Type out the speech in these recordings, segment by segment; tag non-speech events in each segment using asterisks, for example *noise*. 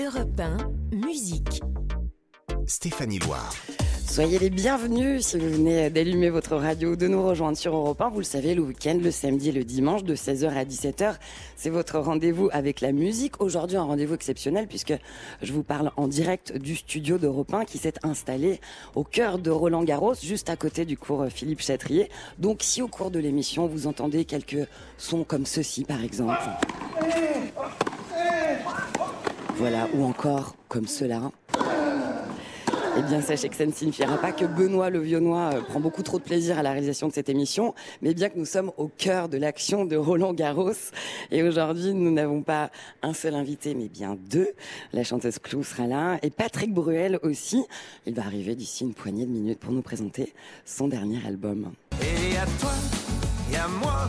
Europe 1, musique. Stéphanie Loire. Soyez les bienvenus si vous venez d'allumer votre radio, de nous rejoindre sur Europe 1. Vous le savez, le week-end, le samedi et le dimanche, de 16h à 17h, c'est votre rendez-vous avec la musique. Aujourd'hui, un rendez-vous exceptionnel puisque je vous parle en direct du studio d'Europe 1 qui s'est installé au cœur de Roland Garros, juste à côté du cours Philippe Chatrier. Donc, si au cours de l'émission, vous entendez quelques sons comme ceci, par exemple. Voilà, ou encore comme cela. Eh bien, sachez que ça ne signifiera pas que Benoît le Vionnois euh, prend beaucoup trop de plaisir à la réalisation de cette émission, mais bien que nous sommes au cœur de l'action de Roland Garros. Et aujourd'hui, nous n'avons pas un seul invité, mais bien deux. La chanteuse Clou sera là et Patrick Bruel aussi. Il va arriver d'ici une poignée de minutes pour nous présenter son dernier album. Et à toi, et à moi,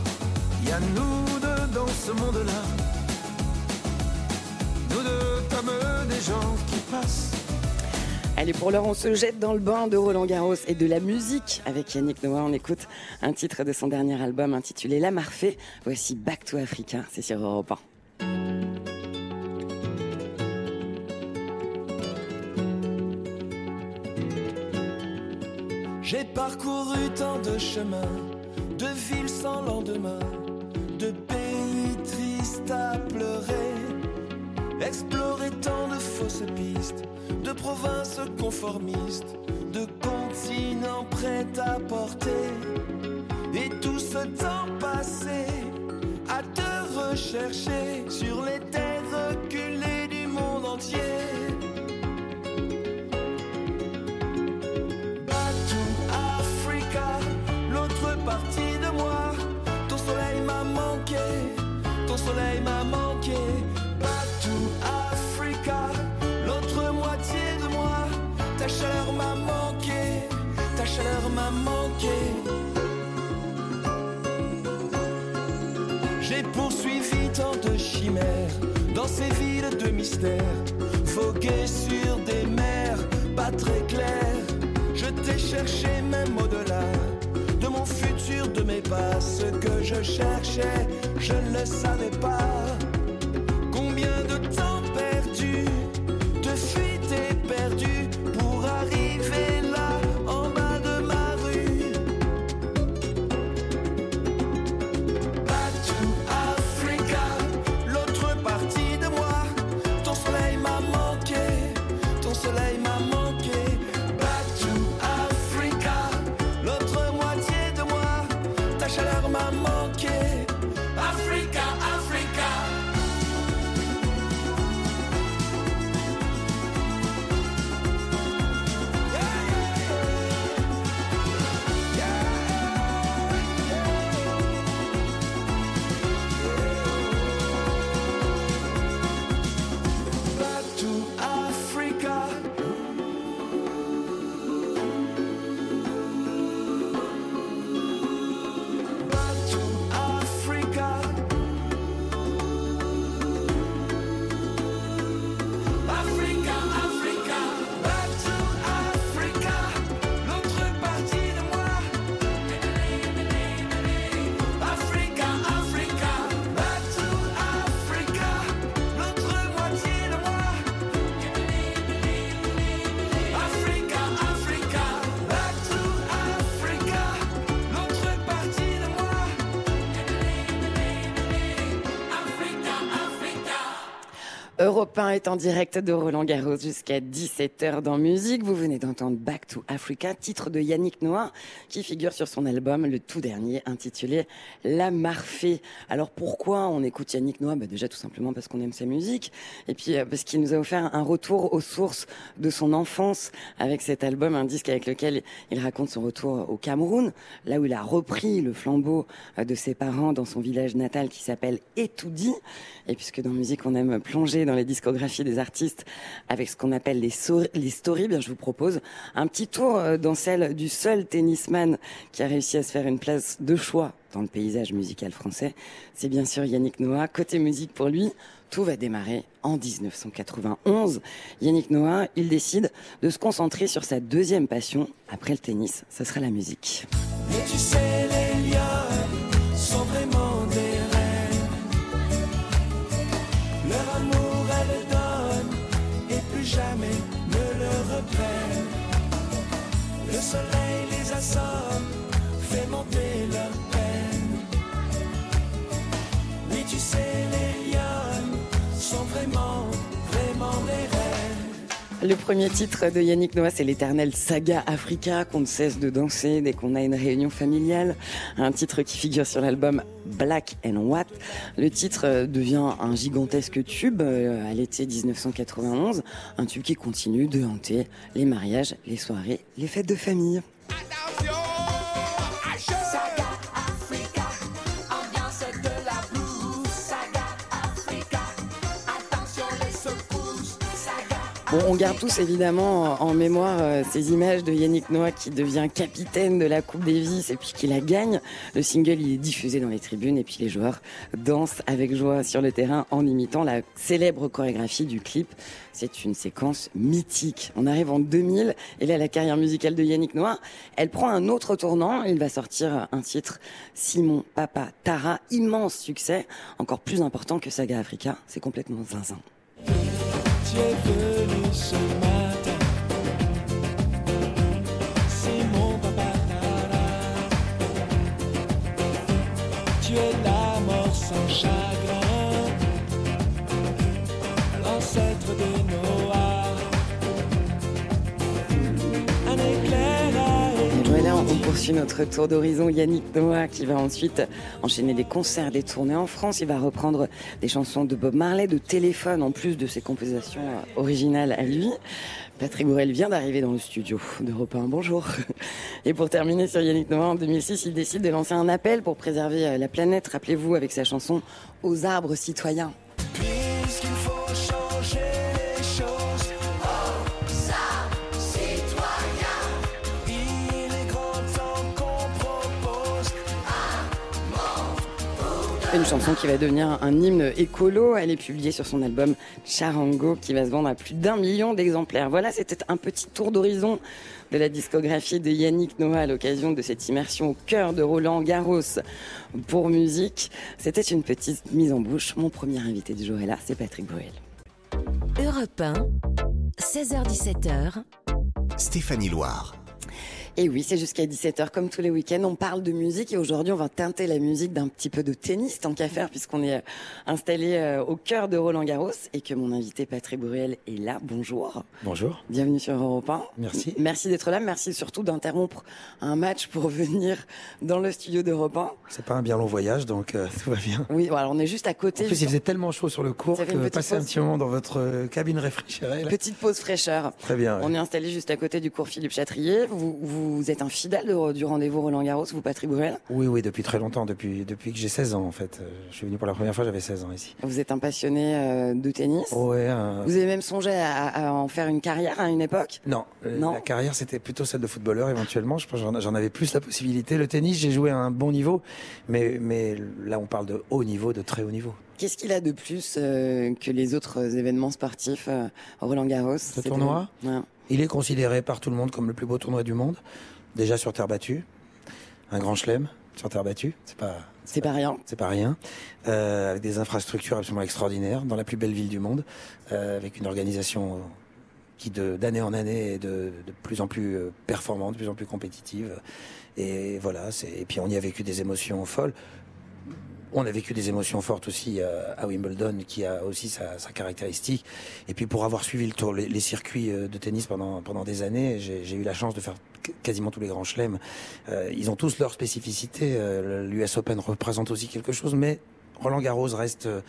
y a nous deux dans ce monde-là. Comme des gens qui passent. Allez, pour l'heure, on se jette dans le bain de Roland Garros et de la musique. Avec Yannick Noah, on écoute un titre de son dernier album intitulé La Marfée. Voici Back to Africa, c'est sur Europe 1. J'ai parcouru tant de chemins, de villes sans lendemain, de pays tristes à pleurer, exploré tant de fausses pistes, de provinces conformistes, de continents prêts à porter, et tout ce temps passé à te rechercher sur les terres reculées du monde entier. J'ai poursuivi tant de chimères dans ces villes de mystère, vogué sur des mers pas très claires. Je t'ai cherché même au-delà de mon futur, de mes pas. Ce que je cherchais, je ne le savais pas. Europe 1 est en direct de Roland Garros jusqu'à 17h dans musique. Vous venez d'entendre Back to Africa, titre de Yannick Noah, qui figure sur son album, le tout dernier, intitulé La Marfée. Alors pourquoi on écoute Yannick Noah? Bah Déjà tout simplement parce qu'on aime sa musique, et puis euh, parce qu'il nous a offert un retour aux sources de son enfance avec cet album, un disque avec lequel il raconte son retour au Cameroun, là où il a repris le flambeau euh, de ses parents dans son village natal qui s'appelle Etoudi. Et puisque dans musique on aime plonger dans les discographies des artistes avec ce qu'on appelle les, les stories, bien je vous propose un petit tour euh, dans celle du seul tennisman qui a réussi à se faire une place de choix dans le paysage musical français. C'est bien sûr Yannick Noah. Côté musique pour lui, tout va démarrer en 1991. Yannick Noah, il décide de se concentrer sur sa deuxième passion après le tennis. Ce sera la musique. Le premier titre de Yannick Noah, c'est l'éternel saga Africa qu'on ne cesse de danser dès qu'on a une réunion familiale. Un titre qui figure sur l'album Black and White. Le titre devient un gigantesque tube euh, à l'été 1991. Un tube qui continue de hanter les mariages, les soirées, les fêtes de famille. On garde tous évidemment en mémoire euh, ces images de Yannick Noah qui devient capitaine de la Coupe Davis et puis qui la gagne. Le single il est diffusé dans les tribunes et puis les joueurs dansent avec joie sur le terrain en imitant la célèbre chorégraphie du clip. C'est une séquence mythique. On arrive en 2000 et là la carrière musicale de Yannick Noah, elle prend un autre tournant. Il va sortir un titre Simon Papa Tara, immense succès, encore plus important que Saga Africa. C'est complètement zinzin. Poursuit notre tour d'horizon. Yannick Noah qui va ensuite enchaîner des concerts, des tournées en France. Il va reprendre des chansons de Bob Marley, de Téléphone, en plus de ses compositions euh, originales à lui. Patrick Bourrel vient d'arriver dans le studio d'Europe 1. Bonjour. *laughs* Et pour terminer sur Yannick Noah, en 2006, il décide de lancer un appel pour préserver euh, la planète. Rappelez-vous, avec sa chanson Aux arbres citoyens. Une chanson qui va devenir un hymne écolo. Elle est publiée sur son album Charango qui va se vendre à plus d'un million d'exemplaires. Voilà, c'était un petit tour d'horizon de la discographie de Yannick Noah à l'occasion de cette immersion au cœur de Roland Garros pour musique. C'était une petite mise en bouche. Mon premier invité du jour est là, c'est Patrick Bruel. Europe 1, 16h17h, Stéphanie Loire. Et oui, c'est jusqu'à 17h comme tous les week-ends. On parle de musique et aujourd'hui, on va teinter la musique d'un petit peu de tennis, tant qu'à faire, puisqu'on est euh, installé euh, au cœur de Roland Garros et que mon invité Patrick Bruel est là. Bonjour. Bonjour. Bienvenue sur Europe 1. Merci. Merci d'être là. Merci surtout d'interrompre un match pour *laughs* venir dans le studio d'Europe 1. C'est pas un bien long voyage, donc euh, *laughs* tout va bien. Oui, alors on est juste à côté. En plus, il faisait tellement chaud sur le cours que passer un petit moment dans votre cabine réfrigérée. là. Petite pause fraîcheur. Très bien. ouais. On est installé juste à côté du cours Philippe Chatrier. Vous, vous êtes un fidèle de- du rendez-vous Roland Garros, vous Patrick Bruel. Oui, oui, depuis très longtemps, depuis, depuis que j'ai 16 ans en fait. Euh, Je suis venu pour la première fois, j'avais 16 ans ici. Vous êtes un passionné euh, de tennis. Ouais, un- Vous avez même songé à, à en faire une carrière à une époque Non, euh, Non. la carrière c'était plutôt celle de footballeur éventuellement. Je pense que j'en- avais plus la possibilité. Le tennis, j'ai joué à un bon niveau, mais, mais là on parle de haut niveau, de très haut niveau. Qu'est-ce qu'il a de plus euh, que les autres événements sportifs euh, Roland Garros c'était- tournoi? Ouais. Il est considéré par tout le monde comme le plus beau tournoi du monde, déjà sur terre battue, un grand chelem sur terre battue. C'est pas C'est pas rien. c'est pas rien, euh, avec des infrastructures absolument extraordinaires, dans la plus belle ville du monde, euh, avec une organisation qui d'année en année est de, de plus en plus euh, performante, de plus en plus compétitive. Et voilà, c'est et puis on y a vécu des émotions folles. On a vécu des émotions fortes aussi euh, à Wimbledon, qui a aussi sa, sa caractéristique. Et puis pour avoir suivi le tour, les, les circuits euh, de tennis pendant pendant des années, j'ai eu la chance de faire qu- quasiment tous les grands chelems. Euh, ils ont tous leur spécificité. Euh, L'US Open représente aussi quelque chose, mais Roland Garros reste, euh,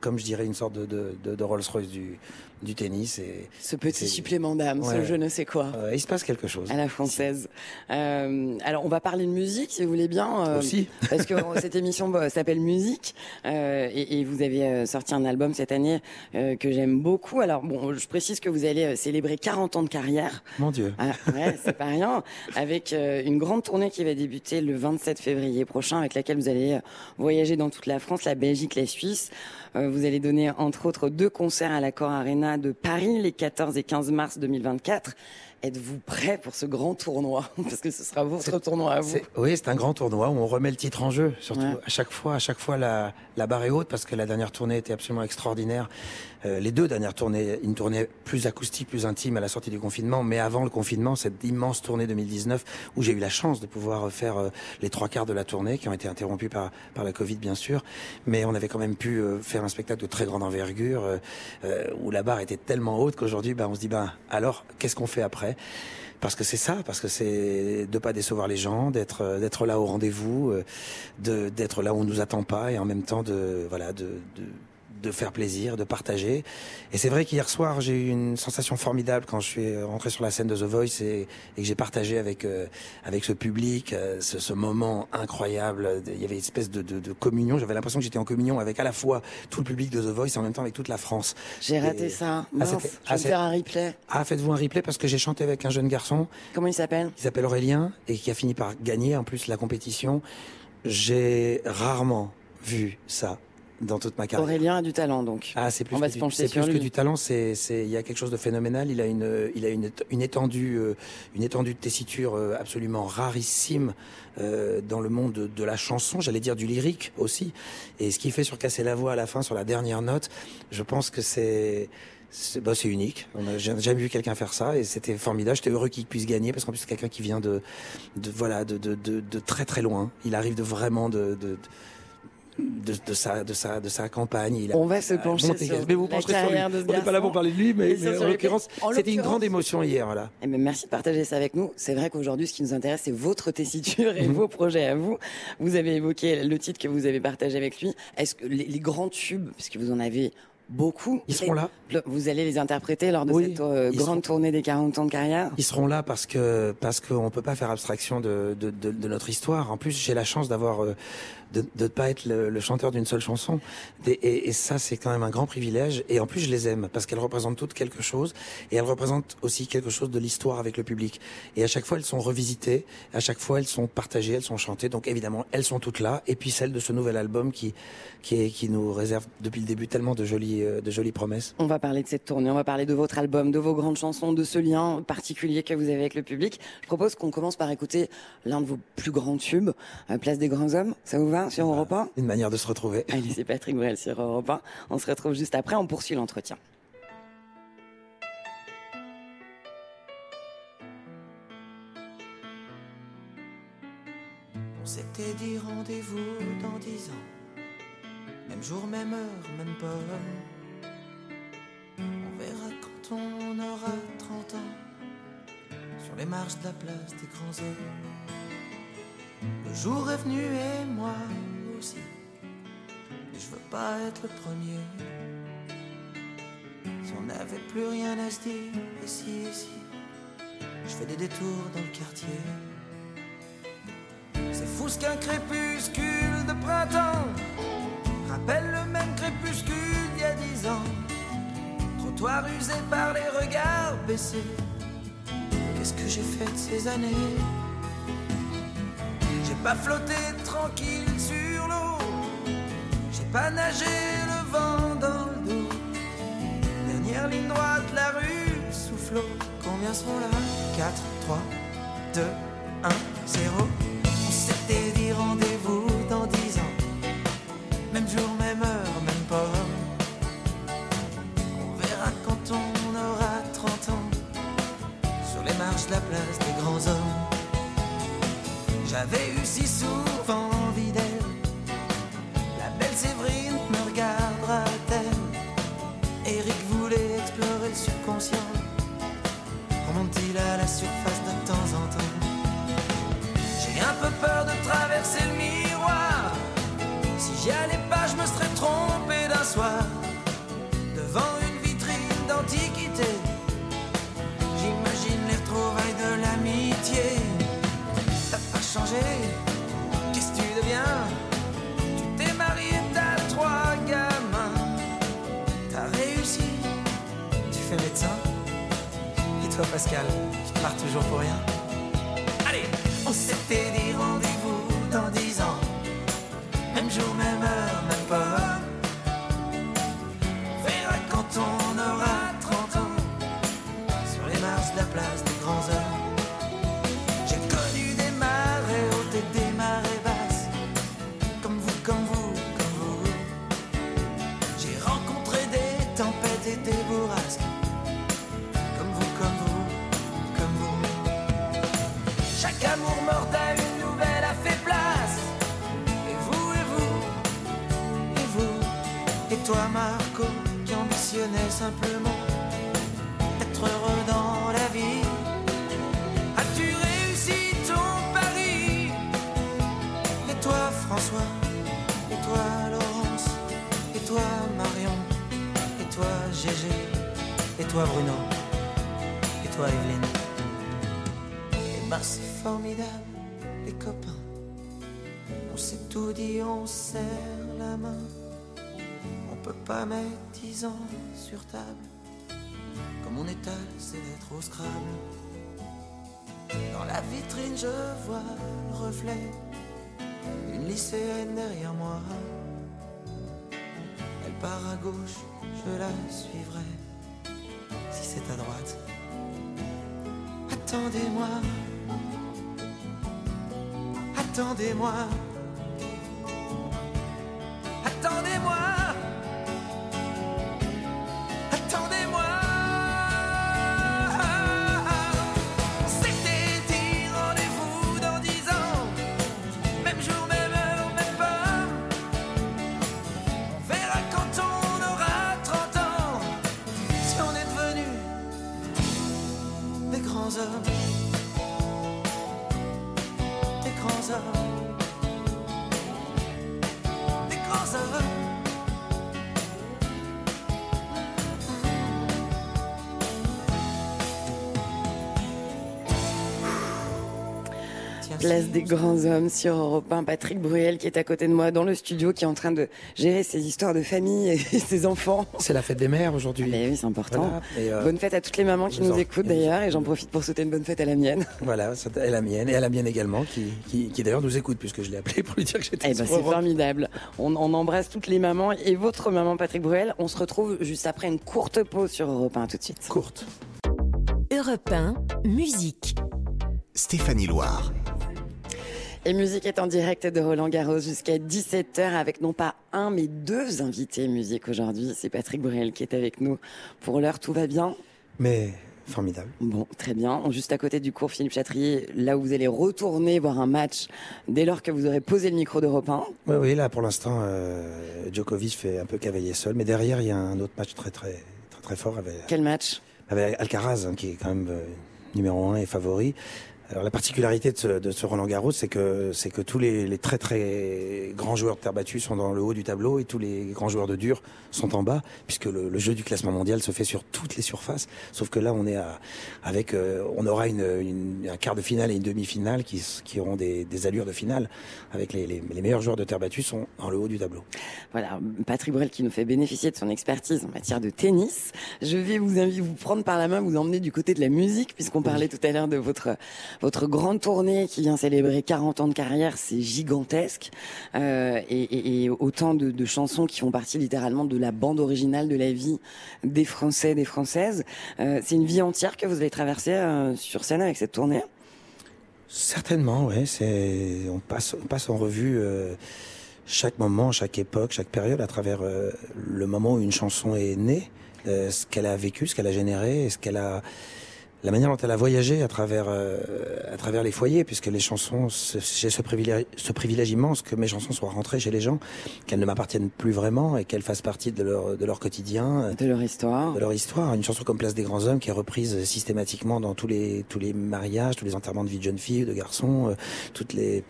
comme je dirais, une sorte de, de, de Rolls-Royce du, du tennis. Et Ce petit supplément d'âme, ce je ne sais quoi. euh, il se passe quelque chose. À la française. Euh, alors, on va parler de musique, si vous voulez bien. euh, Aussi. *laughs* Parce que cette émission bah, s'appelle Musique. euh, et, et vous avez euh, sorti un album cette année euh, que j'aime beaucoup. Alors, bon, je précise que vous allez célébrer 40 ans de carrière. Mon Dieu. Ah, ouais, c'est pas rien. Avec une grande tournée qui va débuter le 27 février prochain, avec laquelle vous allez voyager dans toute la France, la Belgique, la Suisse. Euh, vous allez donner entre autres deux concerts à l'Accor Arena de Paris les 14 et 15 mars 2024. êtes-vous prêt pour ce grand tournoi? *laughs* Parce que ce sera votre tournoi à vous. Oui, c'est un grand tournoi où on remet le titre en jeu. Surtout à chaque fois, à chaque fois la, la barre est haute parce que la dernière tournée était absolument extraordinaire. Euh, les deux dernières tournées, une tournée plus acoustique, plus intime à la sortie du confinement, mais avant le confinement, cette immense tournée 2019 où j'ai eu la chance de pouvoir faire euh, les trois quarts de la tournée qui ont été interrompus par, par la Covid bien sûr, mais on avait quand même pu euh, faire un spectacle de très grande envergure où la barre était tellement haute qu'aujourd'hui, bah, on se dit, ben alors qu'est-ce qu'on fait après? Parce que c'est ça, parce que c'est de pas décevoir les gens, d'être d'être là au rendez-vous, de d'être là où on nous attend pas et en même temps de voilà de, de de faire plaisir, de partager. Et c'est vrai qu'hier soir, j'ai eu une sensation formidable quand je suis rentré sur la scène de The Voice et, que j'ai partagé avec euh, avec ce public euh, ce, moment incroyable. Il y avait une espèce de, de, communion. J'avais l'impression que j'étais en communion avec à la fois tout le public de The Voice et en même temps avec toute la France. J'ai raté ça. Ah, je vais ah, faire un replay. Ah, faites-vous un replay parce que j'ai chanté avec un jeune garçon. Comment il s'appelle? Il s'appelle Aurélien et qui a fini par gagner en plus la compétition. J'ai rarement vu ça dans toute ma carrière. Aurélien a du talent donc. Ah, c'est plus, que, du, plus que du talent, c'est c'est il y a quelque chose de phénoménal. Il a une il a une une étendue euh, une étendue de tessiture euh, absolument rarissime euh, dans le monde de, de la chanson, j'allais dire du lyrique aussi. Et ce qu'il fait sur casser la voix à la fin sur la dernière note, je pense que c'est c'est bah, unique. On n'a jamais vu quelqu'un faire ça et c'était formidable. J'étais heureux qu'il puisse gagner parce qu'en plus c'est quelqu'un qui vient de, de voilà de, de, de, de, très très loin. Il arrive de vraiment de, de sa, de, sa, de sa campagne. Il on va se pencher sur mais vous la carrière sur lui. On n'est pas là pour parler de lui, mais, en l'occurrence, c'était une grande émotion hier. Voilà. Et eh merci de partager ça avec nous. C'est vrai qu'aujourd'hui, ce qui nous intéresse, c'est votre tessiture et mhm. vos projets à vous. Vous avez évoqué le titre que vous avez partagé avec lui. Est-ce que les, les grands tubes, puisque vous en avez beaucoup. Ils seront là. Vous allez les interpréter lors de cette euh, grande tournée des 40 ans de carrière? Ils seront là parce que parce qu'on peut pas faire abstraction de, de, de, de notre histoire. En plus, j'ai la chance d'avoir euh, de ne pas être le, chanteur d'une seule chanson. Et, et, ça, c'est quand même un grand privilège. Et en plus, je les aime parce qu'elles représentent toutes quelque chose. Et elles représentent aussi quelque chose de l'histoire avec le public. Et à chaque fois, elles sont revisitées. À chaque fois, elles sont partagées, elles sont chantées. Donc évidemment, elles sont toutes là. Et puis celle de ce nouvel album qui qui, qui nous réserve depuis le début tellement de jolies euh, de jolies promesses. On va parler de cette tournée. On va parler de votre album, de vos grandes chansons, de ce lien particulier que vous avez avec le public. Je propose qu'on commence par écouter l'un de vos plus grands tubes, euh, Place des grands hommes. Ça vous va? Sur Europe 1 Une manière de se retrouver. Allez, c'est Patrick Bruel sur Europe 1. On se retrouve juste après, on poursuit l'entretien. On s'était dit rendez-vous dans dix ans. Même jour, même heure, même pomme. On verra quand on aura 30 ans. Sur les marches de la place des grands hommes. Jour est venu et moi aussi. je veux pas être le premier. Si on n'avait plus rien à se dire, ici, ici, je fais des détours dans le quartier. C'est fou ce qu'un crépuscule de printemps rappelle le même crépuscule d'il y a dix ans. Trottoir usé par les regards baissés. Qu'est-ce que j'ai fait de ces années? Pas flotté tranquille sur l'eau. J'ai pas nagé le vent dans le dos. Dernière ligne droite, la rue souffle. Combien seront là? 4, 3, 2, 1, 0. Si souvent envie d'elle. La belle Séverine me regardera-t-elle? Eric voulait explorer le subconscient. Remonte-t-il à la surface de temps en temps? J'ai un peu peur de traverser le miroir. Si j'y allais pas, je me serais trompé d'un soir. Devant une vitrine d'antiquité. J'imagine les retrouvailles de l'amitié Qu'est-ce toi, Pascal, tu pars toujours pour rien. Allez, on s'était toi Marco qui ambitionnais simplement être heureux dans la vie. As-tu réussi ton pari? Et toi François Et toi Laurence Et toi Marion Et toi Gégé Et toi Bruno Et toi Evelyne Eh ben c'est formidable les copains. On s'est tout dit, on serre la main. Pas mettre dix ans sur table. Comme on étale c'est d'être au Scrabble. Dans la vitrine, je vois le reflet d'une lycéenne derrière moi. Elle part à gauche, je la suivrai. Si c'est à droite. Attendez-moi. Attendez-moi. Attendez-moi. Place des grands hommes sur Europe 1. Patrick Bruel qui est à côté de moi dans le studio, qui est en train de gérer ses histoires de famille et *laughs* ses enfants. C'est la fête des mères aujourd'hui. Mais oui, c'est important. Voilà. Et, euh, Bonne fête à toutes les mamans qui nous en- écoutent d'ailleurs, et j'en profite pour souhaiter une bonne fête à la mienne. *laughs* Voilà, et la mienne, et à la mienne également, qui, qui, qui d'ailleurs nous écoute, puisque je l'ai appelé pour lui dire que j'étais Eh ben, sur c'est formidable. On, on embrasse toutes les mamans et votre maman Patrick Bruel. On se retrouve juste après une courte pause sur Europe 1 tout de suite. Courte. Europe 1, musique. Stéphanie Loire. Et musique est en direct de Roland Garros jusqu'à 17h avec non pas un mais deux invités musique aujourd'hui. C'est Patrick Bruel qui est avec nous. Pour l'heure, tout va bien? Mais formidable. Bon, très bien. Juste à côté du cours Philippe Chatrier, là où vous allez retourner voir un match dès lors que vous aurez posé le micro d'Europe 1. Oui, oui, là pour l'instant, euh, Djokovic fait un peu cavalier seul, mais derrière il y a un autre match très très très très fort avec, Quel match? avec Alcaraz, hein, qui est quand même euh, numéro un et favori. Alors la particularité de ce, de ce Roland Garros, c'est que c'est que tous les, les très très grands joueurs de terre battue sont dans le haut du tableau et tous les grands joueurs de dur sont en bas, puisque le, le jeu du classement mondial se fait sur toutes les surfaces. Sauf que là, on est à, avec, euh, on aura une, une- un quart de finale et une demi-finale qui, qui auront des, des allures de finale, avec les, les, les meilleurs joueurs de terre battue sont dans le haut du tableau. Voilà, Patrick Bruel qui nous fait bénéficier de son expertise en matière de tennis. Je vais vous inviter, vous prendre par la main, vous emmener du côté de la musique, puisqu'on parlait tout à l'heure de votre votre grande tournée qui vient célébrer 40 ans de carrière. C'est gigantesque euh, et, et- et autant de, de chansons qui font partie littéralement de la bande originale de la vie des Français, des Françaises. Euh, c'est une vie entière que vous avez traversée euh, sur scène avec cette tournée? Certainement, ouais. C'est on passe on passe en revue euh, chaque moment, chaque époque, chaque période à travers euh, le moment où une chanson est née, euh, ce qu'elle a vécu, ce qu'elle a généré, ce qu'elle a la manière dont elle a voyagé à travers euh, à travers les foyers, puisque les chansons, j'ai ce privilège, ce privilège immense que mes chansons soient rentrées chez les gens, qu'elles ne m'appartiennent plus vraiment et qu'elles fassent partie de leur de leur quotidien De leur histoire. de leur histoire. Une chanson comme Place des grands hommes qui est reprise systématiquement dans tous les tous les mariages, tous les enterrements de vie de jeunes filles, de garçons, euh, toutes les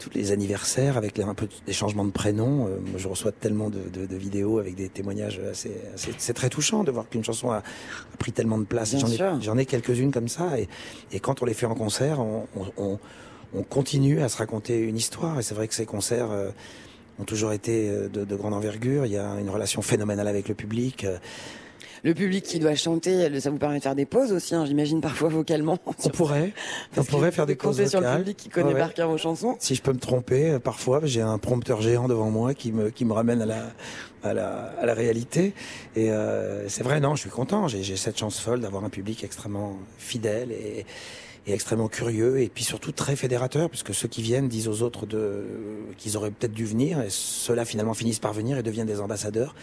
tous les anniversaires avec les, un peu des changements de prénoms. Euh, moi, je reçois tellement de, de, de vidéos avec des témoignages assez, assez- c'est très touchant de voir qu'une chanson a, a pris tellement de place. J'en ai ai comme ça et, quand on les fait en concert, on, on, on, on continue à se raconter une histoire et c'est vrai que ces concerts euh, ont toujours été euh, de, de grande envergure. Il y a une relation phénoménale avec le public. Euh, Le public qui doit chanter, ça vous permet de faire des pauses aussi, hein, j'imagine parfois vocalement. On pourrait, *laughs* on pourrait faire des pauses sur le public qui connaît Ouais, par cœur vos chansons. Si je peux me tromper, euh, parfois j'ai un prompteur géant devant moi qui me qui me ramène à la à la à la réalité. Et euh, c'est vrai, non, je suis content. J'ai j'ai cette chance folle d'avoir un public extrêmement fidèle et et extrêmement curieux et puis surtout très fédérateur puisque ceux qui viennent disent aux autres de qu'ils auraient peut-être dû venir et ceux-là finalement finissent par venir et deviennent des ambassadeurs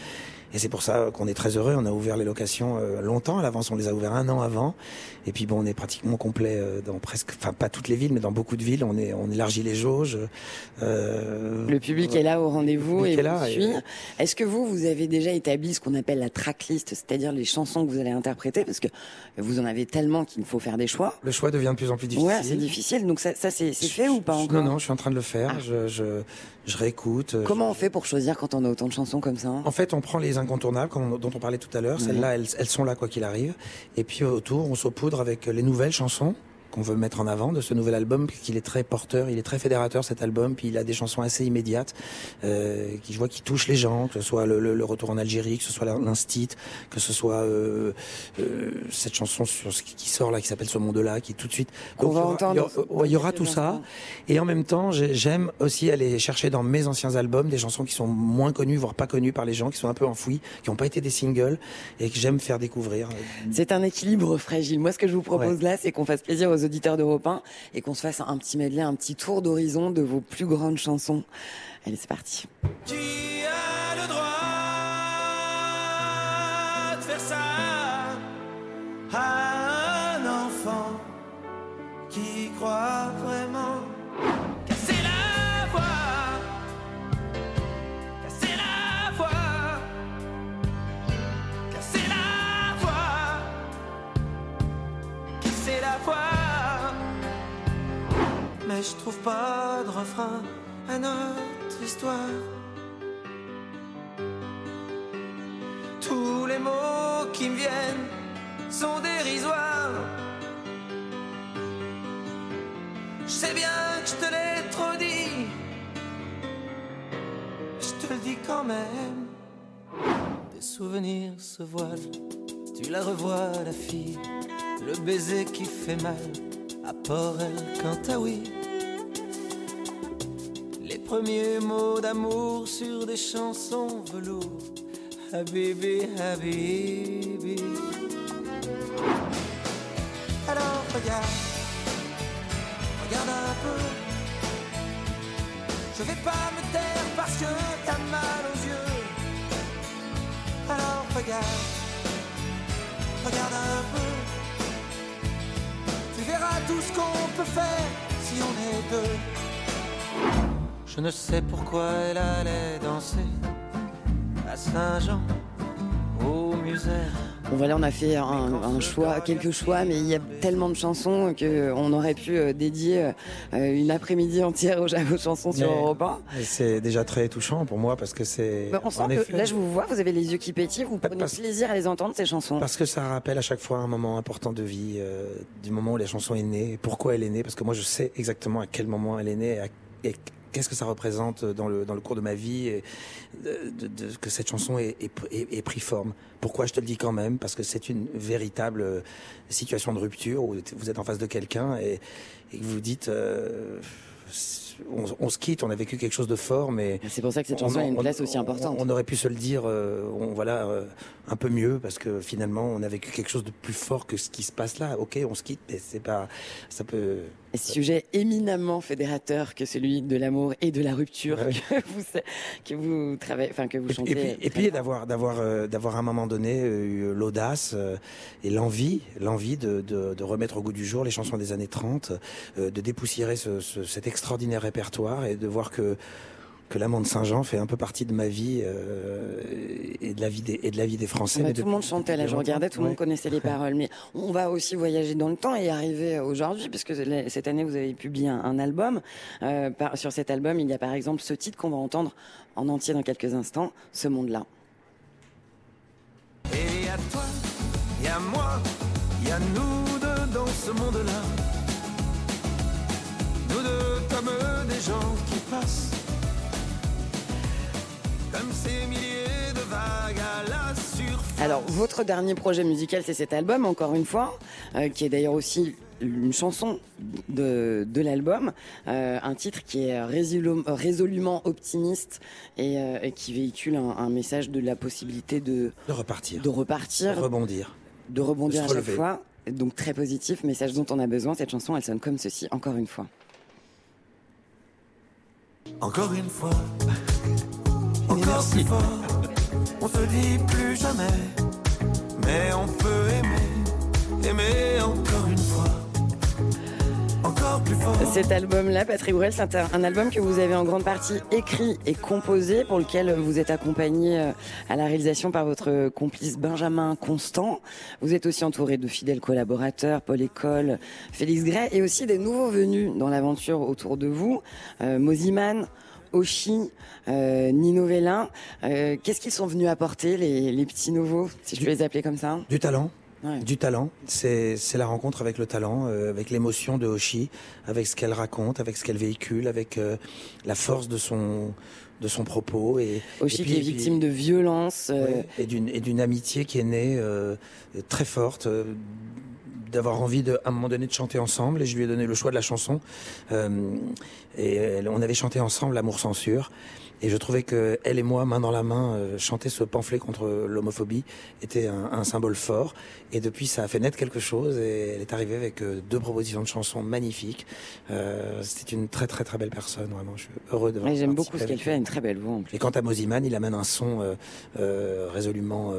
et c'est pour ça qu'on est très heureux on a ouvert les locations euh, longtemps à l'avance on les a ouverts un an avant et puis bon on est pratiquement complet euh, dans presque enfin pas toutes les villes mais dans beaucoup de villes on est on élargit les jauges euh, Le public est là au rendez-vous et est vous là et- suit. Est-ce que vous, vous avez déjà établi ce qu'on appelle la tracklist, c'est-à-dire les chansons que vous allez interpréter, parce que vous en avez tellement qu'il faut faire des choix. Le choix devient de plus en plus difficile. Ouais, c'est difficile. Donc ça, ça c'est c'est fait ou pas encore Non, non, je suis en train de le faire. Ah. Je, je, je réécoute. euh, Comment on fait pour choisir quand on a autant de chansons comme ça? En fait, on prend les incontournables comme on- dont on parlait tout à l'heure. Oui. Celles-là, elles, elles sont là quoi qu'il arrive. Et puis autour, on saupoudre avec les nouvelles chansons qu'on veut mettre en avant de ce nouvel album, qu'il est très porteur, il est très fédérateur cet album, puis il a des chansons assez immédiates, euh, qui je vois qui touchent les gens, que ce soit le, le- le retour en Algérie, que ce soit l'instit, que ce soit euh, euh, cette chanson sur ce qui qui sort là, qui s'appelle Ce monde-là, qui tout de suite. Donc, va il y aura- entendre il y aura- il y aura tout ça. Et en même temps, j'ai- j'aime aussi aller chercher dans mes anciens albums des chansons qui sont moins connues, voire pas connues par les gens, qui sont un peu enfouies, qui n'ont pas été des singles et que j'aime faire découvrir. C'est un équilibre fragile. Moi, ce que je vous propose là, c'est qu'on fasse plaisir aux auditeurs d'Europe 1 et qu'on se fasse un petit medley, un petit tour d'horizon de vos plus grandes chansons. Allez, c'est parti. Je trouve pas de refrain à notre histoire. Tous les mots qui me viennent sont dérisoires. Je sais bien que je te l'ai trop dit. Je te le dis quand même. Des souvenirs se voilent. Tu la revois, la fille. Le baiser qui fait mal. À Port-El, quant à oui. Premiers mots d'amour sur des chansons velours. Habibi, Habibi. Alors regarde, regarde un peu. Je vais pas me taire parce que t'as mal aux yeux. Alors regarde, regarde un peu. Tu verras tout ce qu'on peut faire si on est deux. Je ne sais pourquoi elle allait danser à Saint-Jean, au musée. Bon voilà, on a fait un, un choix, quelques choix, mais il y a tellement de chansons que on aurait pu euh, dédier euh, une après-midi entière aux, *laughs* aux chansons sur Mais- Europe 1. Et C'est déjà très touchant pour moi parce que c'est. Bah, on sent en que effet, là, je vous vois, vous avez les yeux qui pétillent, vous prenez parce- plaisir à les entendre ces chansons. Parce que ça rappelle à chaque fois un moment important de vie, euh, du moment où la chanson est née, pourquoi elle est née, parce que moi je sais exactement à quel moment elle est née, et à- et qu'est-ce que ça représente dans le, dans le cours de ma vie, et de, de- de- que cette chanson ait, ait- ait- pris forme. Pourquoi je te le dis quand même? Parce que c'est une véritable euh, situation de rupture où vous êtes en face de quelqu'un et, et que vous dites... euh, on, on se quitte, on a vécu quelque chose de fort, mais C'est pour ça que cette chanson a une on- place aussi on- importante. On, aurait pu se le dire, euh, on, voilà, euh, un peu mieux parce que finalement, on a vécu quelque chose de plus fort que ce qui se passe là. Ok, on se quitte, mais c'est pas, ça peut. Et sujet éminemment fédérateur que celui de l'amour et de la rupture Ouais. que vous que vous travaillez, enfin que vous chantez. et puis, et d'avoir, d'avoir, euh, d'avoir à un moment donné euh, eu l'audace euh, et l'envie, l'envie de, de, de remettre au goût du jour les chansons des années 30, euh, de dépoussiérer ce, ce- cet extraordinaire répertoire et de voir que que l'amant de Saint-Jean fait un peu partie de ma vie euh, et de la vie des et de la vie des Français. Bah, mais tout le monde chantait là, je regardais, tout le monde connaissait les paroles. Mais on va aussi voyager dans le temps et arriver aujourd'hui, puisque cette année vous avez publié un, un album. Euh, par- sur cet album, il y a par exemple ce titre qu'on va entendre en entier dans quelques instants, Ce monde-là. Et y a toi, y a moi, y a nous deux dans ce monde-là. Nous deux comme des gens qui passent. Comme ces milliers de vagues à la surface. Alors, votre dernier projet musical, c'est cet album, encore une fois, euh, qui est d'ailleurs aussi une chanson de, de l'album, euh, un titre qui est résolu- résolument optimiste et, euh, et qui véhicule un, un message de la possibilité de, De repartir, de repartir, de rebondir. de rebondir de à chaque fois. Donc très positif, message dont on a besoin. Cette chanson, elle sonne comme ceci, encore une fois. Encore une fois, encore plus fort, on se dit plus jamais, mais on peut aimer, aimer encore une fois, encore plus fort. Cet album-là, Patrick Bruel, c'est un, un album que vous avez en grande partie écrit et composé, pour lequel vous êtes accompagné euh, à la réalisation par votre complice Benjamin Constant. Vous êtes aussi entouré de fidèles collaborateurs, Paul École, Félix Gray, et aussi des nouveaux venus dans l'aventure autour de vous, euh, Moziman, Oshi, euh, Nino Vélin. Euh, Qu'est-ce qu'ils sont venus apporter, les, les petits nouveaux, si je peux les appeler comme ça Du talent. Ouais. Du talent, c'est la rencontre avec le talent, euh, avec l'émotion de Hoshi, avec ce qu'elle raconte, avec ce qu'elle véhicule, avec la force de son de son propos et Oshi qui est puis- victime de violence. Ouais, et d'une et d'une amitié qui est née très forte d'avoir envie de à un moment donné de chanter ensemble et je lui ai donné le choix de la chanson. Euh, et on avait chanté ensemble l'amour censure et je trouvais que elle et moi main dans la main euh, chanter ce pamphlet contre l'homophobie était un, un symbole fort. Et depuis ça a fait naître quelque chose et elle est arrivée avec euh, deux propositions de chansons magnifiques. Euh, c'était une très très très belle personne vraiment. Je suis heureux de J'aime beaucoup ce qu'elle fait, elle a une très belle voix en plus. et quant à Moziman, il amène un son euh, euh, résolument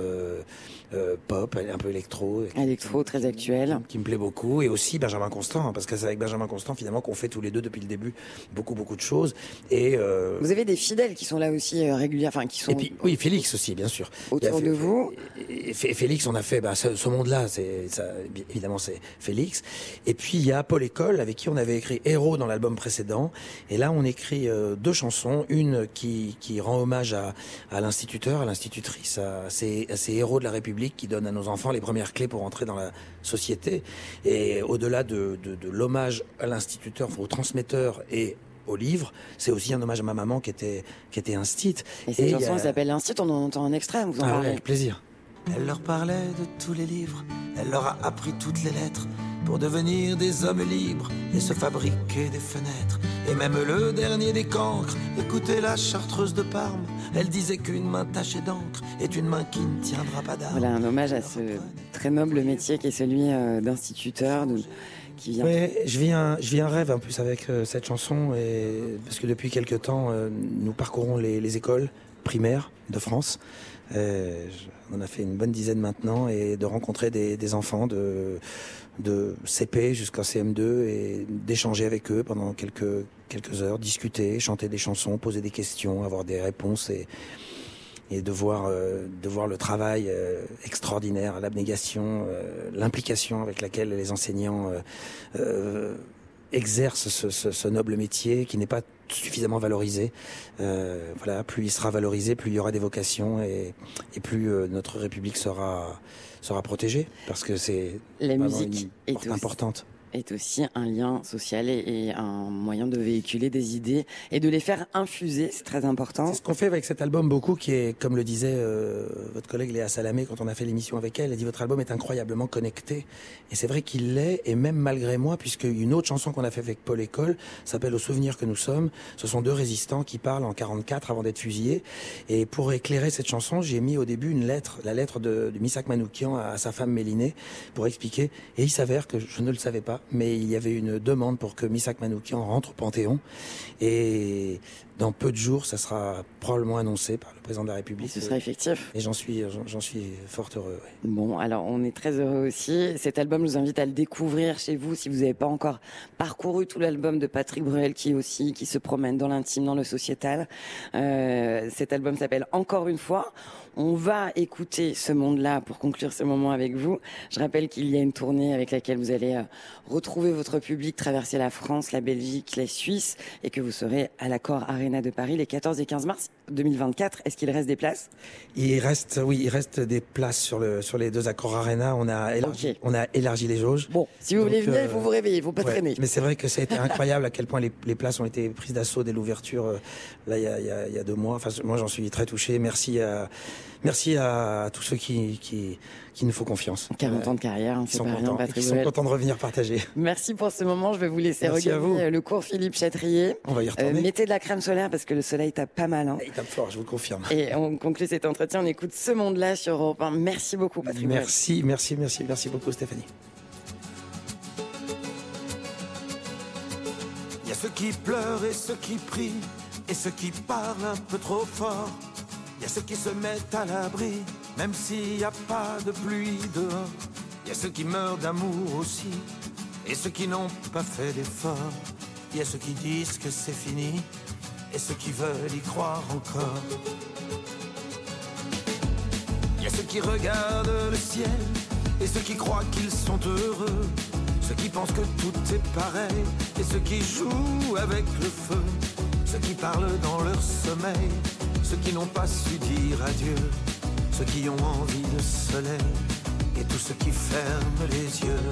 euh, pop, un peu électro, Électro, très actuel. qui me plaît beaucoup. Et aussi Benjamin Constant, hein, parce que c'est avec Benjamin Constant finalement qu'on fait tous les deux depuis le début beaucoup beaucoup de choses. Et, euh, Vous avez des fidèles qui sont là aussi euh, réguliers, enfin qui sont et puis oui, Félix aussi, bien sûr. Autour de vous. et Fé- Félix, on a fait bah, ce, ce monde-là, c'est ça, évidemment c'est Félix. Et puis il y a Paul École avec qui on avait écrit Héros dans l'album précédent. Et là on écrit euh, deux chansons, une qui, qui rend hommage à, à l'instituteur, à l'institutrice, à ces, à ces héros de la République qui donnent à nos enfants les premières clés pour entrer dans la société. Et au-delà de, de, de l'hommage à l'instituteur, au transmetteur et au livre, c'est aussi un hommage à ma maman qui était qui était instite. Et cette chanson, a- elle s'appelle on en entend un extrait, vous en Ah ouais, parlez. avec plaisir. Elle leur parlait de tous les livres, elle leur a appris toutes les lettres pour devenir des hommes libres et se fabriquer des fenêtres. Et même le dernier des cancres, écoutez la chartreuse de Parme, elle disait qu'une main tachée d'encre est une main qui ne tiendra pas d'armes. Voilà, un hommage à ce très noble métier qui est celui euh, d'instituteur, de- qui vient. Ouais, je vis un, je vis un rêve en plus avec euh, cette chanson et parce que depuis quelque temps, euh, nous parcourons les, les écoles primaires de France. Euh, on a fait une bonne dizaine maintenant et de rencontrer des, des enfants de de CP jusqu'à CM2 et d'échanger avec eux pendant quelques quelques heures, discuter, chanter des chansons, poser des questions, avoir des réponses et et de voir euh, de voir le travail euh, extraordinaire, l'abnégation, euh, l'implication avec laquelle les enseignants exercent ce, ce, ce noble métier qui n'est pas suffisamment valorisé. Euh, voilà, plus il sera valorisé, plus il y aura des vocations et, et plus euh, notre République sera sera protégée parce que c'est La musique une est importante. Est aussi un lien social et, un moyen de véhiculer des idées et de les faire infuser, c'est très important. C'est ce qu'on fait avec cet album beaucoup, qui est, comme le disait euh, votre collègue Léa Salamé quand on a fait l'émission avec elle, elle dit votre album est incroyablement connecté. Et c'est vrai qu'il l'est, et même malgré moi, puisque une autre chanson qu'on a fait avec Paul École s'appelle Au souvenir que nous sommes. Ce sont deux résistants qui parlent en 44 avant d'être fusillés. Et pour éclairer cette chanson, j'ai mis au début une lettre, la lettre de, de Misak Manoukian à, à sa femme Mélinée, pour expliquer. Et il s'avère que je ne le savais pas, mais il y avait une demande pour que Misak Manoukian rentre au Panthéon. Et dans peu de jours, ça sera probablement annoncé par le président de la Et République. ce sera effectif. Et j'en suis, j'en- j'en suis fort heureux. ouais. Bon, alors on est très heureux aussi. Cet album, je vous invite à le découvrir chez vous si vous n'avez pas encore parcouru tout l'album de Patrick Bruel qui aussi qui se promène dans l'intime, dans le sociétal. Euh, cet album s'appelle Encore une fois. On va écouter ce monde-là pour conclure ce moment avec vous. Je rappelle qu'il y a une tournée avec laquelle vous allez euh, retrouver votre public, traverser la France, la Belgique, la Suisse et que vous serez à l'Accord Arena de Paris les 14 et 15 mars 2024. Est-ce qu'il reste des places? Il reste, oui, il reste des places sur le sur les deux accords Arena. On a élargi, on a élargi les jauges. Bon, si vous Donc, voulez venir, euh, il faut vous réveiller, il faut pas Ouais, traîner. Mais c'est vrai que ça a été *laughs* incroyable à quel point les, les places ont été prises d'assaut dès l'ouverture. euh, Là, il y a, y a- y a deux mois. Enfin, moi, j'en suis très touché. Merci à merci à tous ceux qui qui, qui nous font confiance. 40 ans de carrière, hein, Ils c'est sont pas rien, contents. Patrick Ils sont contents de revenir partager. Merci pour ce moment. Je vais vous laisser Merci à regarder vous. euh, le cours Philippe Châtrier. On va y Euh, retourner. mettez de la crème solaire parce que le soleil tape pas mal. hein. Il tape fort, je vous le confirme. Et on conclut cet entretien. On écoute ce monde-là sur Europe 1. Merci beaucoup, Patrick Bruel. Merci, merci, merci, merci beaucoup, Stéphanie. Il y a ceux qui pleurent et ceux qui prient, et ceux qui parlent un peu trop fort. Il y a ceux qui se mettent à l'abri, même s'il n'y a pas de pluie dehors. Il y a ceux qui meurent d'amour aussi, et ceux qui n'ont pas fait d'effort. Il y a ceux qui disent que c'est fini et ceux qui veulent y croire encore. Il y a ceux qui regardent le ciel et ceux qui croient qu'ils sont heureux. Ceux qui pensent que tout est pareil et ceux qui jouent avec le feu. Ceux qui parlent dans leur sommeil, ceux qui n'ont pas su dire adieu. Ceux qui ont envie de soleil et tous ceux qui ferment les yeux.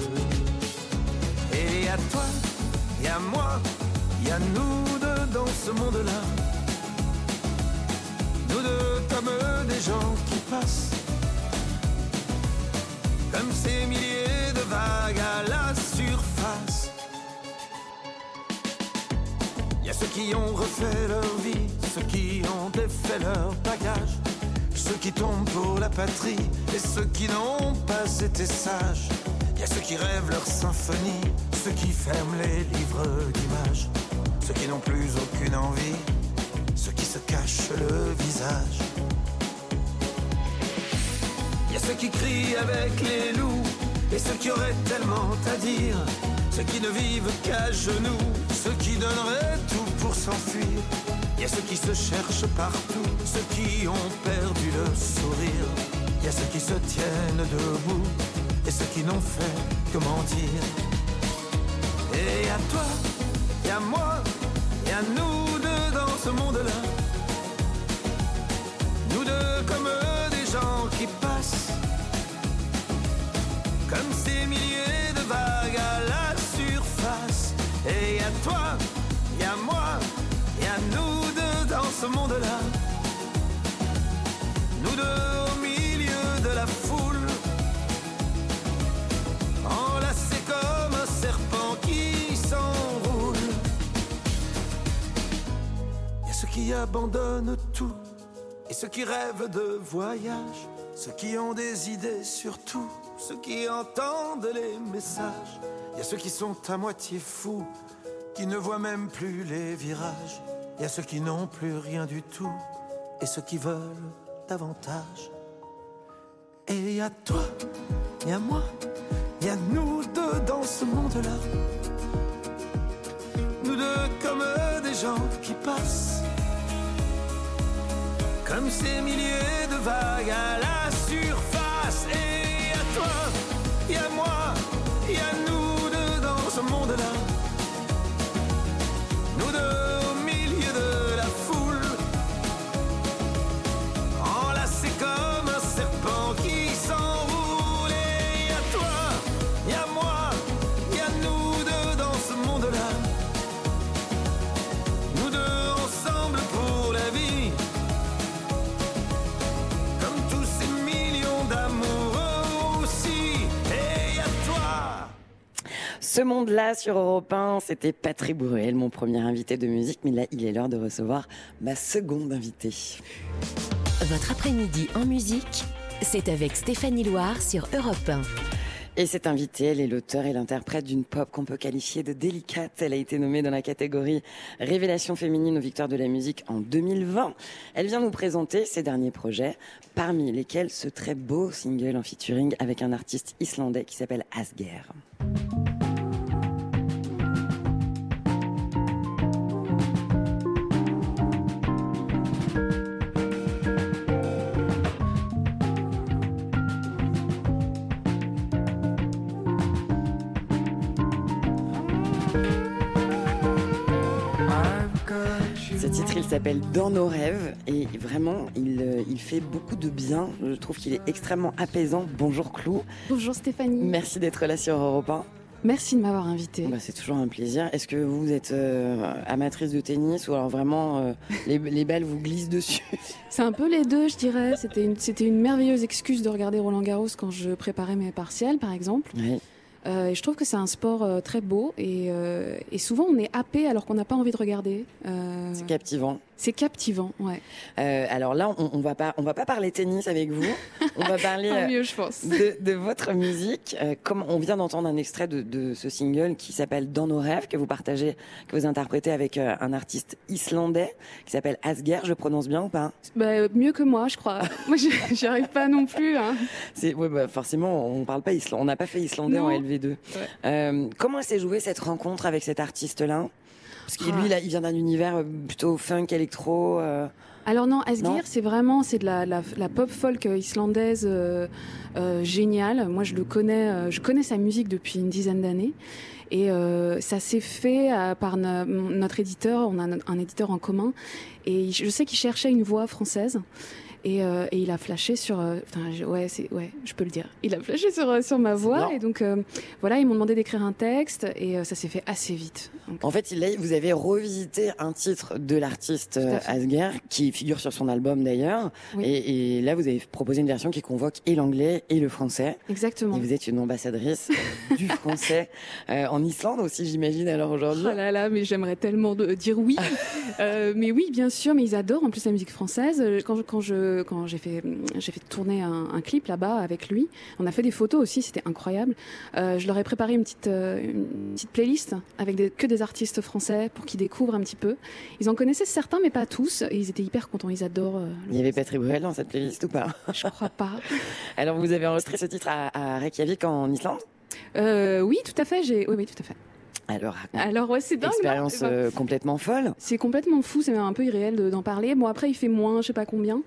Et à toi, et à moi, y a nous deux dans ce monde-là. Nous deux comme des gens qui passent. Comme ces milliers de vagues à la surface. Y a ceux qui ont refait leur vie, ceux qui ont défait leur bagage. Ceux qui tombent pour la patrie et ceux qui n'ont pas été sages. Il y a ceux qui rêvent leur symphonie, ceux qui ferment les livres d'images. Ceux qui n'ont plus aucune envie, ceux qui se cachent le visage. Il y a ceux qui crient avec les loups et ceux qui auraient tellement à dire. Ceux qui ne vivent qu'à genoux, ceux qui donneraient tout pour s'enfuir. Il y a ceux qui se cherchent partout, ceux qui ont perdu le sourire. Il y a ceux qui se tiennent debout et ceux qui n'ont fait que mentir. Et à toi, et à moi, et à nous deux dans ce monde-là. Nous deux comme des gens qui passent. Comme ces milliers de vagues à la ce monde-là. Nous deux au milieu de la foule. Enlacés comme un serpent qui s'enroule. Il y a ceux qui abandonnent tout et ceux qui rêvent de voyage, ceux qui ont des idées sur tout, ceux qui entendent les messages. Il y a ceux qui sont à moitié fous, qui ne voient même plus les virages. Il y a ceux qui n'ont plus rien du tout et ceux qui veulent davantage. Et il y a toi, il y a moi, il y a nous deux dans ce monde-là. Nous deux comme des gens qui passent. Comme ces milliers de vagues à la surface. Et à toi, et à moi, et à nous deux dans ce monde-là. Nous deux Ce monde-là sur Europe 1, c'était Patrick Bruel, mon premier invité de musique, mais là, il est l'heure de recevoir ma seconde invitée. Votre après-midi en musique, c'est avec Stéphanie Loire sur Europe 1. Et cette invitée, elle est l'auteur et l'interprète d'une pop qu'on peut qualifier de délicate. Elle a été nommée dans la catégorie Révélation féminine aux victoires de la musique en 2020. Elle vient nous présenter ses derniers projets, parmi lesquels ce très beau single en featuring avec un artiste islandais qui s'appelle Asger. S'appelle Dans nos rêves et vraiment, il, euh, il fait beaucoup de bien. Je trouve qu'il est extrêmement apaisant. Bonjour Clou. Bonjour Stéphanie. Merci d'être là sur Europe 1. Merci de m'avoir invitée. Bah, c'est toujours un plaisir. Est-ce que vous êtes euh, amatrice de tennis ou alors vraiment euh, les, les balles vous glissent dessus? *laughs* C'est un peu les deux, je dirais. C'était une, c'était une merveilleuse excuse de regarder Roland Garros quand je préparais mes partiels, par exemple. Oui. Euh, et je trouve que c'est un sport euh, très beau et, euh, et souvent on est happé alors qu'on n'a pas envie de regarder. C'est captivant. C'est captivant, ouais. Euh, alors là, on, on va pas, on va pas parler tennis avec vous. On va parler *laughs* euh, mieux, je pense. de, de votre musique. Euh, comme on vient d'entendre un extrait de, de ce single qui s'appelle Dans nos rêves que vous partagez, que vous interprétez avec euh, un artiste islandais qui s'appelle Asger. Je prononce bien ou pas? Bah, mieux que moi, je crois. *laughs* moi, je- j'y arrive pas non plus. Hein. C'est ouais, bah, forcément, on parle pas islandais, on n'a pas fait islandais en Non. LV2. Euh, comment s'est jouée cette rencontre avec cet artiste-là? Parce que lui, là, il vient d'un univers euh, plutôt funk, électro. euh, Alors non, Asgir, c'est vraiment c'est de la, la, la pop folk islandaise euh, euh, géniale. Moi, je le connais, euh, je connais sa musique depuis une dizaine d'années. Et euh, ça s'est fait par no- notre éditeur. On a un éditeur en commun. Et je sais qu'il cherchait une voix française. Et, euh, et il a flashé sur, euh, enfin ouais, c'est ouais, je peux le dire. Il a flashé sur euh, sur ma voix. Et donc voilà, ils m'ont demandé d'écrire un texte et ça s'est fait assez vite. Donc, En fait, vous avez revisité un titre de l'artiste. Asger, qui figure sur son album d'ailleurs. Oui. Et, et là, vous avez proposé une version qui convoque et l'anglais et le français. exactement. Et vous êtes une ambassadrice du *laughs* français en Islande aussi, j'imagine, alors aujourd'hui. Oh là là, mais j'aimerais tellement de- dire oui. *laughs* Mais oui, bien sûr, mais ils adorent en plus la musique française. Euh, Quand, je- quand j'ai fait j'ai fait tourner un, un clip là-bas avec lui, on a fait des photos aussi, c'était incroyable. Euh, je leur ai préparé une petite euh, une petite playlist avec des, que des artistes français pour qu'ils découvrent un petit peu. Ils en connaissaient certains, mais pas tous. Et ils étaient hyper contents. Ils adorent. euh, Il y avait Patrick Bruel dans cette playlist ou pas? Je crois pas. *laughs* Alors, vous avez enregistré ce titre à, à Reykjavik en Islande? Euh, oui, tout à fait. J'ai oui, oui, tout à fait. Alors. Alors ouais, c'est dingue. expérience Enfin, euh, complètement folle. C'est complètement fou, c'est même un peu irréel de- d'en parler. Bon après il fait moins, je sais pas combien.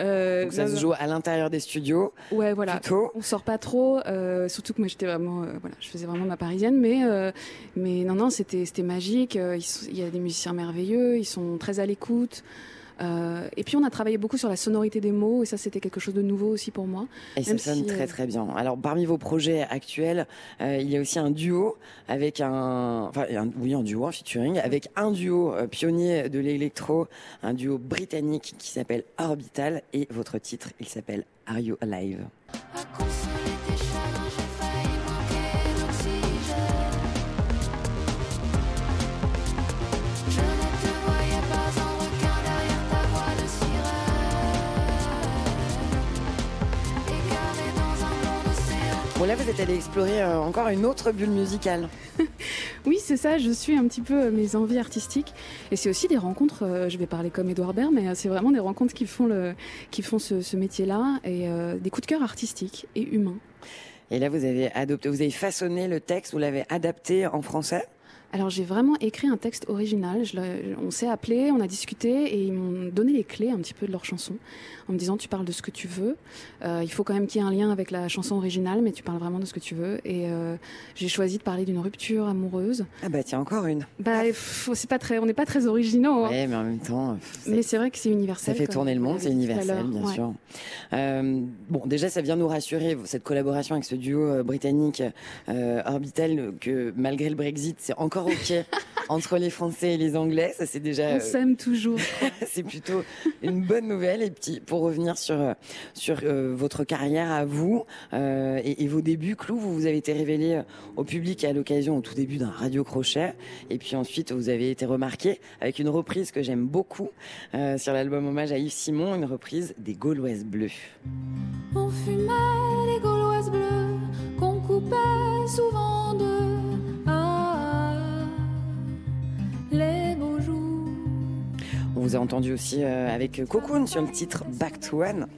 Euh, Donc, ça se joue à l'intérieur des studios, Ouais voilà. plutôt. On sort pas trop, euh, surtout que moi j'étais vraiment, euh, voilà, je faisais vraiment ma parisienne, mais euh, mais non non c'était c'était magique. euh, Il y a des musiciens merveilleux, ils sont très à l'écoute. Euh, et puis on a travaillé beaucoup sur la sonorité des mots et ça c'était quelque chose de nouveau aussi pour moi. Et ça sonne si, très euh, très bien. Alors parmi vos projets actuels, euh, il y a aussi un duo avec un, enfin un- oui un duo, un featuring avec un duo euh, pionnier de l'électro, un duo britannique qui s'appelle Orbital et votre titre il s'appelle Are You Alive? Bon là vous êtes allé explorer euh, encore une autre bulle musicale. *laughs* Oui, c'est ça, je suis un petit peu euh, mes envies artistiques. Et c'est aussi des rencontres, euh, je vais parler comme Edouard Baird, mais euh, c'est vraiment des rencontres qui font, le, qui font ce, ce métier-là et euh, des coups de cœur artistiques et humains. Et là vous avez adopté, vous avez façonné le texte, vous l'avez adapté en français? Alors j'ai vraiment écrit un texte original. Je on s'est appelé, on a discuté et ils m'ont donné les clés un petit peu de leur chanson en me disant tu parles de ce que tu veux. Euh, il faut quand même qu'il y ait un lien avec la chanson originale, mais tu parles vraiment de ce que tu veux. Et euh, j'ai choisi de parler d'une rupture amoureuse. Ah bah tiens encore une. Bah pff, c'est pas très, on n'est pas très originaux. hein. Ouais mais en même temps. c'est- Mais c'est vrai que c'est universel. Ça fait tourner le on monde, c'est universel, bien Ouais. sûr. Euh, bon, déjà, ça vient nous rassurer, cette collaboration avec ce duo britannique Orbital, que malgré le Brexit, c'est encore OK entre les Français et les Anglais. Ça, c'est déjà, On euh, s'aime toujours. *laughs* c'est plutôt une bonne nouvelle. Et puis, pour revenir sur euh, sur euh, votre carrière à vous euh, et, et vos débuts, Clou, vous vous avez été révélé au public à l'occasion, au tout début d'un radio crochet, et puis ensuite vous avez été remarqué avec une reprise que j'aime beaucoup euh, sur l'album hommage à Yves Simon, une reprise des Gauloises bleues. On fumait les gauloises bleues qu'on coupait souvent vous a entendu aussi euh, avec Cocoon sur le titre Back to One.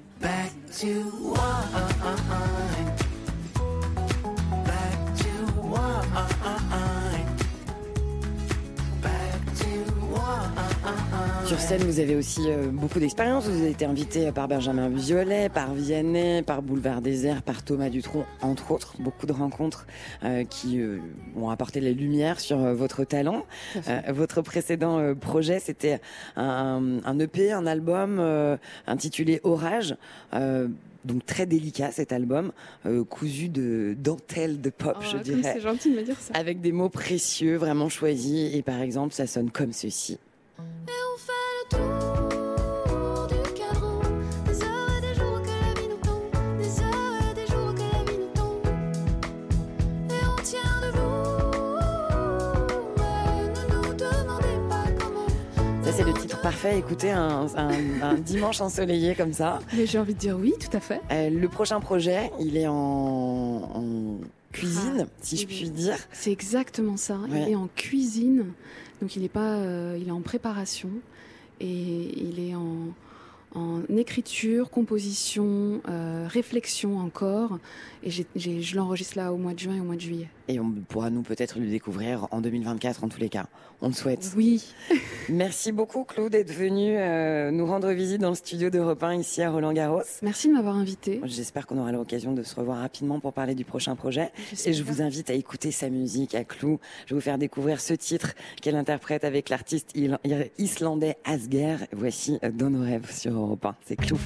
Sur scène, vous avez aussi euh, beaucoup d'expérience. Vous avez été invité par Benjamin Violet, par Vianney, par Boulevard Désert, par Thomas Dutronc, entre autres. Beaucoup de rencontres euh, qui euh, ont apporté la lumière sur euh, votre talent. Euh, votre précédent euh, projet, c'était un, un EP, un album euh, intitulé Orage. Euh, donc très délicat cet album, euh, cousu de dentelle de pop, Oh, je dirais, C'est gentil de me dire ça. avec des mots précieux, vraiment choisis. Et par exemple, ça sonne comme ceci. Et on fait le tour du cadran. Des heures et des jours que la vie nous tombe. Des heures et des jours que la vie nous tombe. Et on tient debout. Mais ne nous demandez pas comment. Ça, c'est le titre parfait. Écoutez, un, un- un dimanche ensoleillé comme ça. Mais j'ai envie de dire oui, tout à fait. Euh, le prochain projet, il est en, en cuisine, Ah, si je oui, puis dire. C'est exactement ça. Ouais. Il est en cuisine, donc il est pas, euh, il est en préparation et il est en, écriture, composition, euh, réflexion encore. Et je l'enregistre là au mois de juin et au mois de juillet. Et on pourra nous peut-être le découvrir en 2024 en tous les cas. On le souhaite. Oui. *laughs* Merci beaucoup Claude d'être venu euh, nous rendre visite dans le studio d'Europe 1 ici à Roland Garros. Merci de m'avoir invité. J'espère qu'on aura l'occasion de se revoir rapidement pour parler du prochain projet. Et je vous invite à écouter sa musique à Clou. Je vais vous faire découvrir ce titre qu'elle interprète avec l'artiste islandais Asger. Voici euh, Dans nos rêves sur Europe 1. C'est Clou.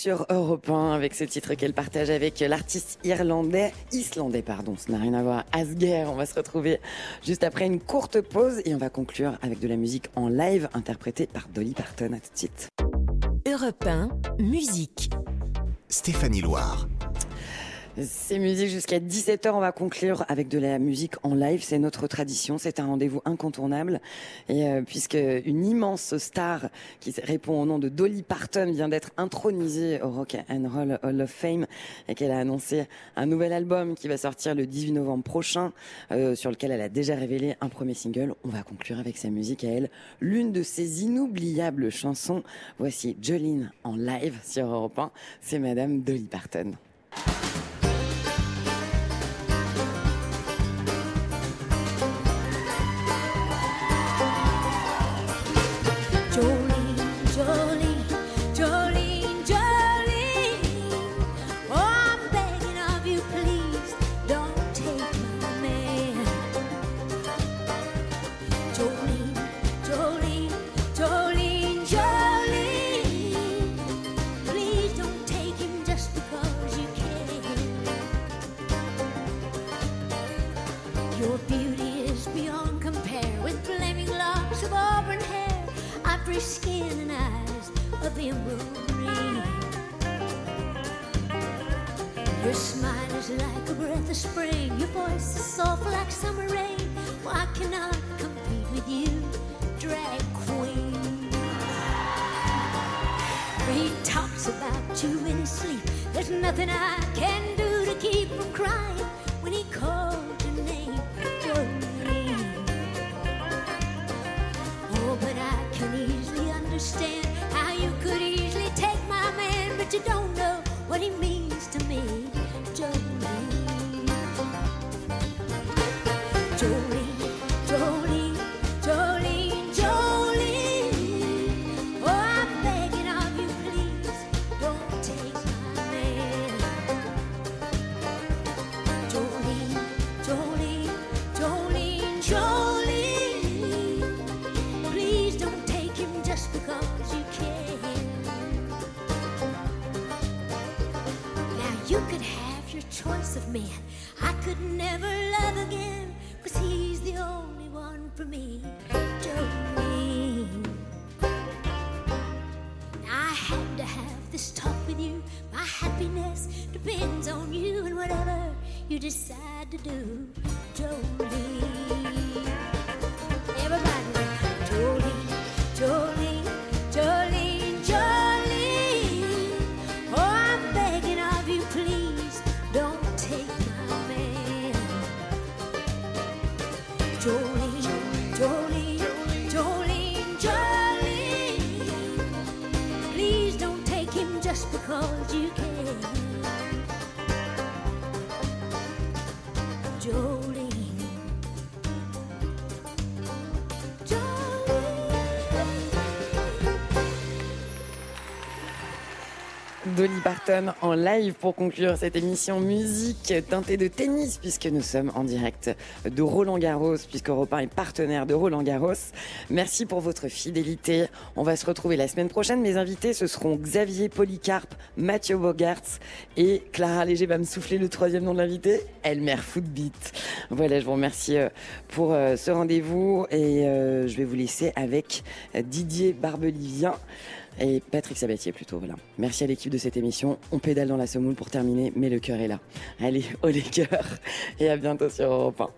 Sur Europe 1 avec ce titre qu'elle partage avec l'artiste irlandais, islandais pardon, ça n'a rien à voir, Asger. On va se retrouver juste après une courte pause et on va conclure avec de la musique en live interprétée par Dolly Parton. À tout de suite. Europe 1, musique. Stéphanie Loire. C'est musique jusqu'à 17h. On va conclure avec de la musique en live. C'est notre tradition. C'est un rendez-vous incontournable. Et euh, puisque une immense star qui répond au nom de Dolly Parton vient d'être intronisée au Rock and Roll Hall of Fame et qu'elle a annoncé un nouvel album qui va sortir le 18 novembre prochain, euh, sur lequel elle a déjà révélé un premier single. On va conclure avec sa musique à elle, l'une de ses inoubliables chansons. Voici Jolene en live sur Europe 1. C'est Madame Dolly Parton. Man. Jolene, you decide to do. Everybody, Parton en live pour conclure cette émission musique teintée de tennis puisque nous sommes en direct de Roland Garros puisque Europe 1 est partenaire de Roland Garros. Merci pour votre fidélité. On va se retrouver la semaine prochaine. Mes invités ce seront Xavier Polycarpe, Mathieu Bogarts et Clara Léger va me souffler le troisième nom de l'invité, Elmer Footbeat. Voilà, je vous remercie euh, pour euh, ce rendez-vous et euh, je vais vous laisser avec Didier Barbelivien et Patrick Sabatier plutôt. Voilà. Merci à l'équipe de cette émission. On pédale dans la semoule pour terminer, mais le cœur est là. Allez, au les cœurs et à bientôt sur Europe 1.